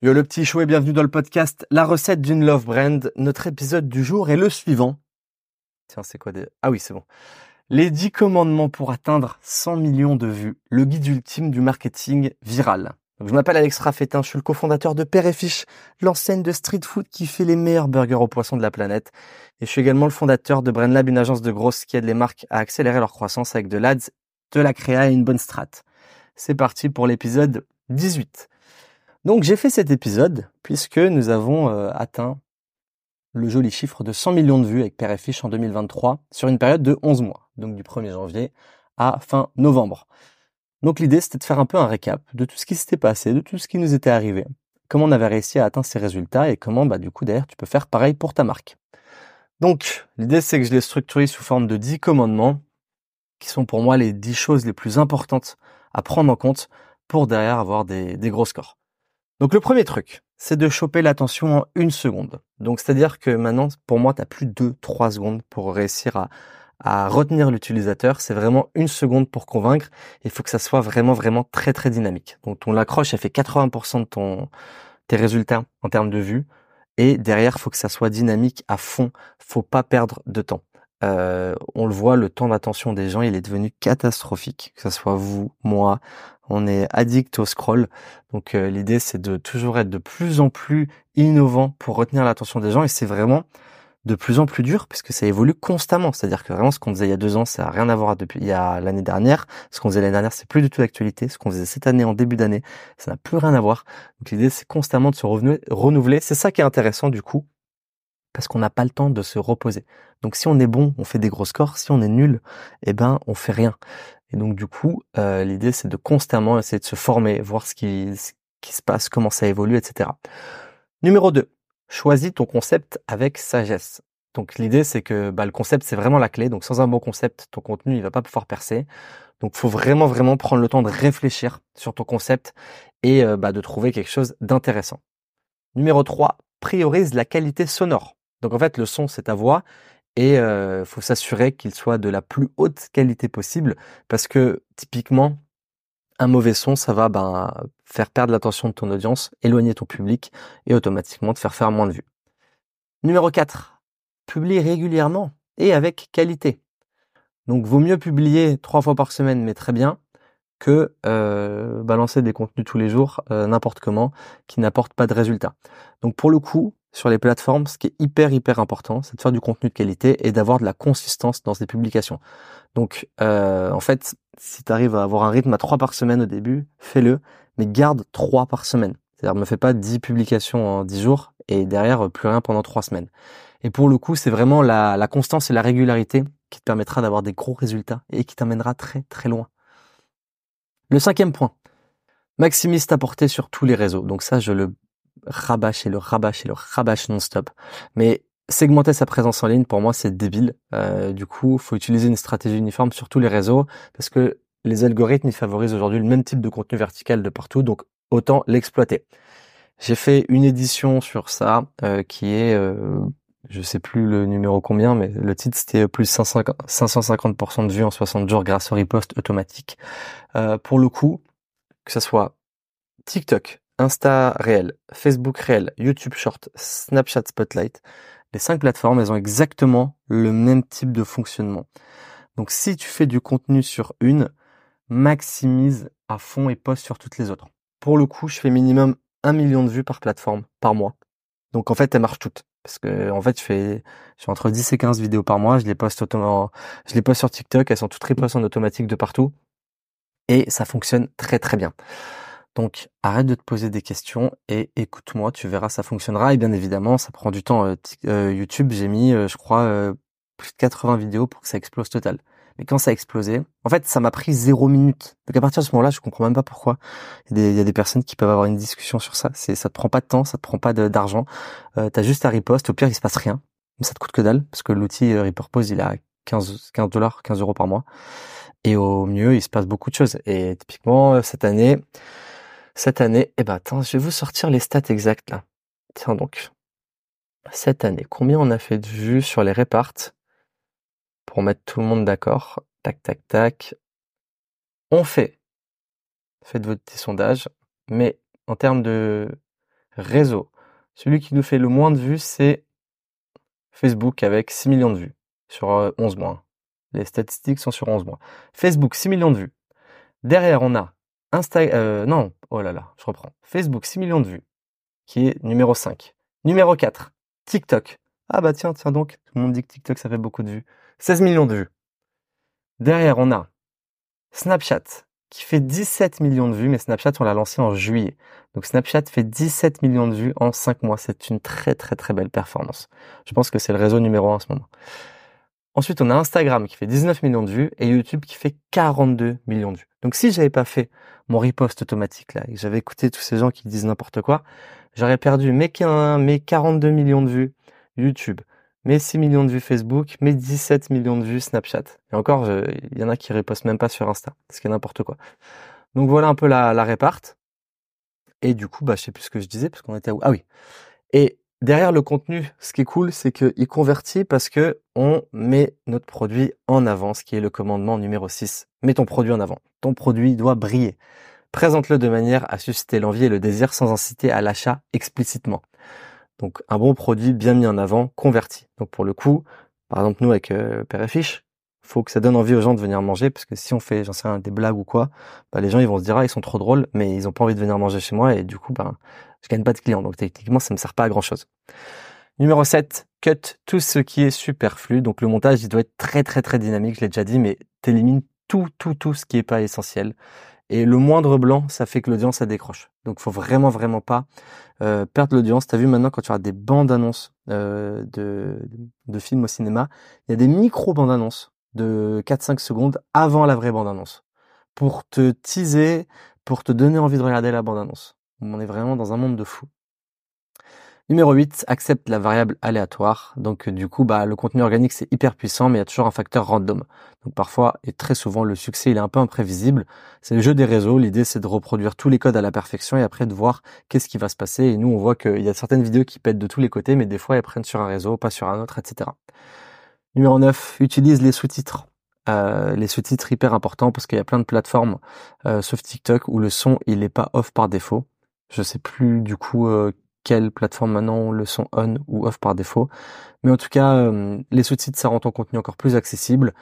Yo le petit chou et bienvenue dans le podcast La recette d'une love brand. Notre épisode du jour est le suivant. Tiens, c'est quoi des... Ah oui, c'est bon. Les 10 commandements pour atteindre 100 millions de vues. Le guide ultime du marketing viral. je m'appelle Alex Raffetin, je suis le cofondateur de Père et Fiche, l'enseigne de street food qui fait les meilleurs burgers aux poissons de la planète. Et je suis également le fondateur de BrandLab, une agence de grosses qui aide les marques à accélérer leur croissance avec de l'ADS, de la créa et une bonne strat. C'est parti pour l'épisode 18. Donc j'ai fait cet épisode puisque nous avons euh, atteint le joli chiffre de 100 millions de vues avec Père et Fiche en 2023 sur une période de 11 mois, donc du 1er janvier à fin novembre. Donc l'idée c'était de faire un peu un récap de tout ce qui s'était passé, de tout ce qui nous était arrivé, comment on avait réussi à atteindre ces résultats et comment bah du coup d'ailleurs tu peux faire pareil pour ta marque. Donc l'idée c'est que je l'ai structuré sous forme de 10 commandements qui sont pour moi les 10 choses les plus importantes à prendre en compte pour derrière avoir des, des gros scores. Donc le premier truc, c'est de choper l'attention en une seconde. Donc c'est-à-dire que maintenant, pour moi, tu plus de 2-3 secondes pour réussir à, à retenir l'utilisateur. C'est vraiment une seconde pour convaincre. Il faut que ça soit vraiment, vraiment très, très dynamique. Donc ton accroche, elle fait 80% de ton, tes résultats en termes de vues. Et derrière, faut que ça soit dynamique à fond. Faut pas perdre de temps. Euh, on le voit, le temps d'attention des gens, il est devenu catastrophique. Que ce soit vous, moi, on est addict au scroll. Donc euh, l'idée c'est de toujours être de plus en plus innovant pour retenir l'attention des gens et c'est vraiment de plus en plus dur puisque ça évolue constamment. C'est-à-dire que vraiment ce qu'on faisait il y a deux ans, ça n'a rien à voir depuis il y a l'année dernière. Ce qu'on faisait l'année dernière, c'est plus du tout d'actualité. Ce qu'on faisait cette année en début d'année, ça n'a plus rien à voir. Donc l'idée c'est constamment de se renouveler. C'est ça qui est intéressant du coup parce qu'on n'a pas le temps de se reposer. Donc si on est bon, on fait des gros scores. Si on est nul, eh ben on fait rien. Et donc du coup, euh, l'idée c'est de constamment essayer de se former, voir ce qui, se passe, comment ça évolue, etc. Numéro 2, choisis ton concept avec sagesse. Donc l'idée c'est que bah, le concept c'est vraiment la clé. Donc sans un bon concept, ton contenu il va pas pouvoir percer. Donc faut vraiment vraiment prendre le temps de réfléchir sur ton concept et euh, bah, de trouver quelque chose d'intéressant. Numéro 3, priorise la qualité sonore. Donc en fait le son c'est ta voix et euh, faut s'assurer qu'il soit de la plus haute qualité possible parce que typiquement un mauvais son ça va ben, faire perdre l'attention de ton audience, éloigner ton public et automatiquement te faire faire moins de vues. Numéro 4, publie régulièrement et avec qualité. Donc vaut mieux publier trois fois par semaine mais très bien que euh, balancer des contenus tous les jours euh, n'importe comment qui n'apportent pas de résultats. Donc pour le coup, sur les plateformes, ce qui est hyper hyper important, c'est de faire du contenu de qualité et d'avoir de la consistance dans ces publications. Donc euh, en fait, si tu arrives à avoir un rythme à trois par semaine au début, fais-le, mais garde trois par semaine. C'est-à-dire ne fais pas 10 publications en 10 jours et derrière plus rien pendant trois semaines. Et pour le coup, c'est vraiment la, la constance et la régularité qui te permettra d'avoir des gros résultats et qui t'amènera très très loin. Le cinquième point, maximise ta portée sur tous les réseaux. Donc ça, je le rabâche et le rabâche et le rabâche non-stop. Mais segmenter sa présence en ligne, pour moi, c'est débile. Euh, du coup, faut utiliser une stratégie uniforme sur tous les réseaux parce que les algorithmes, ils favorisent aujourd'hui le même type de contenu vertical de partout. Donc, autant l'exploiter. J'ai fait une édition sur ça euh, qui est, euh, je sais plus le numéro combien, mais le titre c'était plus 550% de vues en 60 jours grâce au riposte automatique. Euh, pour le coup, que ce soit TikTok, Insta réel, Facebook réel, YouTube Short, Snapchat Spotlight, les cinq plateformes, elles ont exactement le même type de fonctionnement. Donc si tu fais du contenu sur une, maximise à fond et poste sur toutes les autres. Pour le coup, je fais minimum un million de vues par plateforme par mois. Donc en fait, elles marchent toutes. Parce que en fait, je fais, je fais entre 10 et 15 vidéos par mois. Je les poste je les poste sur TikTok. Elles sont toutes repostées en automatique de partout. Et ça fonctionne très très bien. Donc arrête de te poser des questions et écoute-moi, tu verras, ça fonctionnera. Et bien évidemment, ça prend du temps. Euh, euh, YouTube, j'ai mis, euh, je crois, plus de 80 vidéos pour que ça explose total. Mais quand ça a explosé, en fait, ça m'a pris zéro minute. Donc à partir de ce moment-là, je comprends même pas pourquoi. Il y, a des, personnes qui peuvent avoir une discussion sur ça. C'est, ça te prend pas de temps, ça te prend pas d'argent. Euh, T'as juste à riposte. Au pire, il se passe rien. Mais ça te coûte que dalle parce que l'outil euh, Repurpose, il a 15, 15 dollars, 15 euros par mois. Et au mieux, il se passe beaucoup de choses. Et typiquement, euh, cette année, cette année, eh ben, je vais vous sortir les stats exactes. Tiens donc. Cette année, combien on a fait de vues sur les réparts pour mettre tout le monde d'accord. Tac, tac, tac. On fait. Faites votre petit sondage. Mais en termes de réseau, celui qui nous fait le moins de vues, c'est Facebook avec 6 millions de vues sur 11 euh, mois. Les statistiques sont sur 11 mois. Facebook, 6 millions de vues. Derrière, on a Instagram, euh, non, oh là là, je reprends. Facebook, 6 millions de vues, qui est numéro 5. Numéro 4, TikTok. Ah bah tiens, tiens donc, tout le monde dit que TikTok, ça fait beaucoup de vues. 16 millions de vues. Derrière, on a Snapchat, qui fait 17 millions de vues, mais Snapchat, on l'a lancé en juillet. Donc Snapchat fait 17 millions de vues en 5 mois. C'est une très très très belle performance. Je pense que c'est le réseau numéro 1 en ce moment. Ensuite, on a Instagram qui fait 19 millions de vues et YouTube qui fait 42 millions de vues. Donc si j'avais pas fait mon riposte automatique là et que j'avais écouté tous ces gens qui disent n'importe quoi, j'aurais perdu mes, mes 42 millions de vues YouTube, mes 6 millions de vues Facebook, mes 17 millions de vues Snapchat. Et encore, il y en a qui ripostent même pas sur Insta, ce qui est n'importe quoi. Donc voilà un peu la, la réparte. Et du coup, bah, je sais plus ce que je disais parce qu'on était à où? Ah oui. Et derrière le contenu, ce qui est cool, c'est qu'il convertit parce que on met notre produit en avant, ce qui est le commandement numéro 6. Mets ton produit en avant. Ton produit doit briller. Présente-le de manière à susciter l'envie et le désir sans inciter à l'achat explicitement. Donc un bon produit bien mis en avant, converti. Donc pour le coup, par exemple nous avec euh, Père et Fiche, faut que ça donne envie aux gens de venir manger parce que si on fait j'en sais rien des blagues ou quoi, bah les gens ils vont se dire ah ils sont trop drôles mais ils ont pas envie de venir manger chez moi et du coup ben je gagne pas de clients donc techniquement ça me sert pas à grand chose. Numéro 7, cut tout ce qui est superflu. Donc le montage il doit être très très très dynamique, je l'ai déjà dit mais t'élimines tout tout tout ce qui est pas essentiel. Et le moindre blanc, ça fait que l'audience, ça décroche. Donc, faut vraiment, vraiment pas euh, perdre l'audience. T'as vu maintenant quand tu as des bandes annonces euh, de, de films au cinéma, il y a des micro bandes annonces de 4-5 secondes avant la vraie bande annonce pour te teaser, pour te donner envie de regarder la bande annonce. On est vraiment dans un monde de fou. Numéro 8, accepte la variable aléatoire. Donc du coup, bah, le contenu organique, c'est hyper puissant, mais il y a toujours un facteur random. Donc parfois, et très souvent, le succès, il est un peu imprévisible. C'est le jeu des réseaux. L'idée, c'est de reproduire tous les codes à la perfection et après de voir qu'est-ce qui va se passer. Et nous, on voit qu'il y a certaines vidéos qui pètent de tous les côtés, mais des fois, elles prennent sur un réseau, pas sur un autre, etc. Numéro 9, utilise les sous-titres. Euh, les sous-titres hyper importants parce qu'il y a plein de plateformes, euh, sauf TikTok, où le son, il est pas off par défaut. Je sais plus du coup euh, quelle plateforme maintenant le son on ou off par défaut. Mais en tout cas, euh, les sous-titres, ça rend ton contenu encore plus accessible.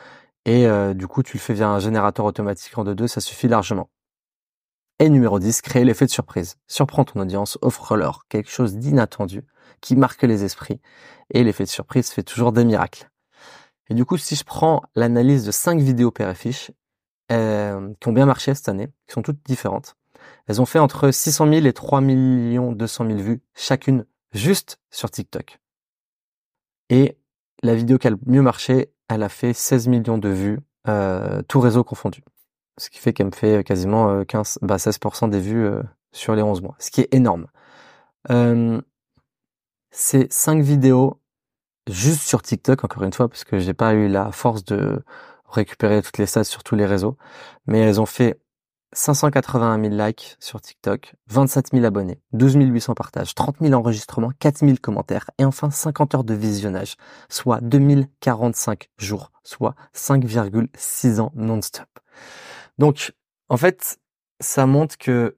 Et euh, du coup, tu le fais via un générateur automatique en 2.2, ça suffit largement. Et numéro 10, créer l'effet de surprise. Surprends ton audience, offre-leur quelque chose d'inattendu qui marque les esprits. Et l'effet de surprise fait toujours des miracles. Et du coup, si je prends l'analyse de 5 vidéos père euh, qui ont bien marché cette année, qui sont toutes différentes, elles ont fait entre 600 000 et 3 200 000 vues chacune juste sur TikTok. Et la vidéo qui a le mieux marché, elle a fait 16 millions de vues, euh, tout réseau confondu. Ce qui fait qu'elle me fait quasiment 15, euh, bah 16% des vues euh, sur les 11 mois, ce qui est énorme. Euh, ces 5 vidéos juste sur TikTok, encore une fois, parce que j'ai pas eu la force de récupérer toutes les stats sur tous les réseaux, mais elles ont fait 581 000 likes sur TikTok, 27 000 abonnés, 12 800 partages, 30 000 enregistrements, 4 000 commentaires et enfin 50 heures de visionnage, soit 2045 jours, soit 5,6 ans non-stop. Donc, en fait, ça montre que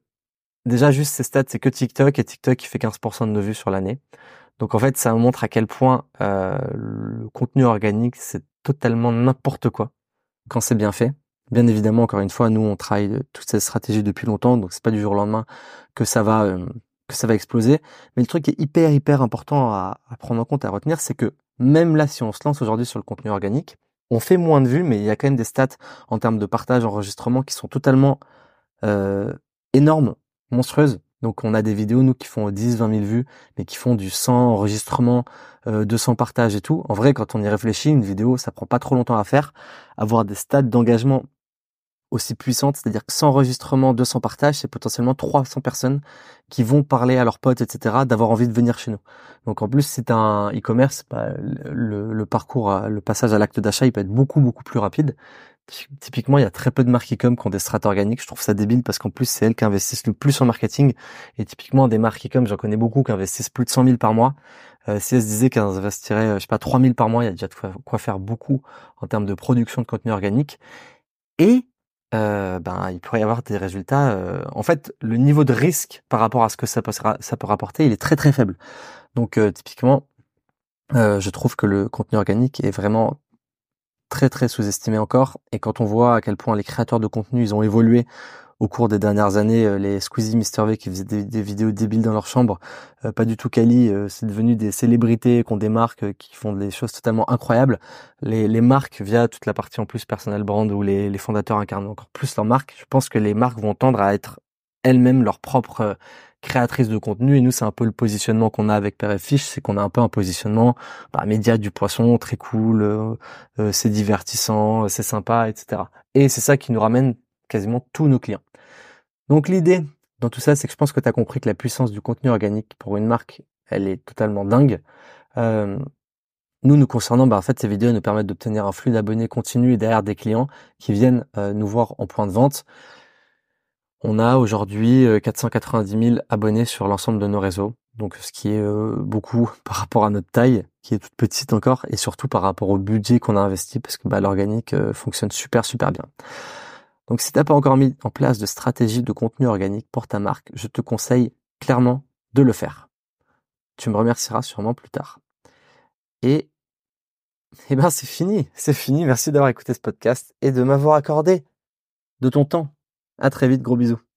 déjà juste ces stats, c'est que TikTok et TikTok qui fait 15% de nos vues sur l'année. Donc en fait, ça montre à quel point euh, le contenu organique, c'est totalement n'importe quoi quand c'est bien fait. Bien évidemment, encore une fois, nous on travaille toute cette stratégie depuis longtemps, donc c'est pas du jour au lendemain que ça va euh, que ça va exploser. Mais le truc qui est hyper hyper important à, prendre en compte, à retenir, c'est que même là, si on se lance aujourd'hui sur le contenu organique, on fait moins de vues, mais il y a quand même des stats en termes de partage, enregistrement qui sont totalement euh, énormes, monstrueuses. Donc on a des vidéos, nous, qui font 10, 20 000 vues, mais qui font du 100 enregistrements, euh, 200 partages et tout. En vrai, quand on y réfléchit, une vidéo, ça prend pas trop longtemps à faire. Avoir des stats d'engagement aussi puissante, c'est-à-dire que 100 enregistrements, 200 partages, c'est potentiellement 300 personnes qui vont parler à leurs potes, etc., d'avoir envie de venir chez nous. Donc en plus, c'est un e-commerce, bah, le, parcours, le passage à l'acte d'achat, il peut être beaucoup beaucoup plus rapide. Typiquement, il y a très peu de marques e-com qui ont des strates organiques. Je trouve ça débile parce qu'en plus, c'est elles qui investissent le plus en marketing. Et typiquement, des marques e-com, j'en connais beaucoup qui investissent plus de 100 000 par mois. Euh, si elles se disaient qu'elles investiraient, je sais pas, 3 000 par mois, il y a déjà de quoi faire beaucoup en termes de production de contenu organique. Et euh, ben il pourrait y avoir des résultats. Euh, en fait, le niveau de risque par rapport à ce que ça peut, ça peut rapporter, il est très très faible. Donc euh, typiquement, je trouve que le contenu organique est vraiment très très sous-estimé encore. Et quand on voit à quel point les créateurs de contenu ils ont évolué au cours des dernières années, euh, les Squeezie, Mr V qui faisaient des, vidéos débiles dans leur chambre, euh, pas du tout quali, euh, c'est devenu des célébrités qui ont des marques qui font des choses totalement incroyables. Les, les marques, via toute la partie en plus personal brand où les, les fondateurs incarnent encore plus leur marque, je pense que les marques vont tendre à être elles-mêmes leurs propres créatrices de contenu et nous c'est un peu le positionnement qu'on a avec Père et c'est qu'on a un peu un positionnement bah, média du poisson très cool, c'est divertissant, c'est sympa, etc. Et c'est ça qui nous ramène quasiment tous nos clients. Donc l'idée dans tout ça, c'est que je pense que tu as compris que la puissance du contenu organique pour une marque, elle est totalement dingue. Euh, nous, nous concernant, bah, en fait, ces vidéos nous permettent d'obtenir un flux d'abonnés continu et derrière des clients qui viennent euh, nous voir en point de vente. On a aujourd'hui 490 euh, 000 abonnés sur l'ensemble de nos réseaux, donc ce qui est beaucoup par rapport à notre taille, qui est toute petite encore, et surtout par rapport au budget qu'on a investi, parce que bah, l'organique fonctionne super super bien. Donc si tu n'as pas encore mis en place de stratégie de contenu organique pour ta marque, je te conseille clairement de le faire. Tu me remercieras sûrement plus tard. Et eh ben c'est fini, c'est fini. Merci d'avoir écouté ce podcast et de m'avoir accordé de ton temps. À très vite, gros bisous.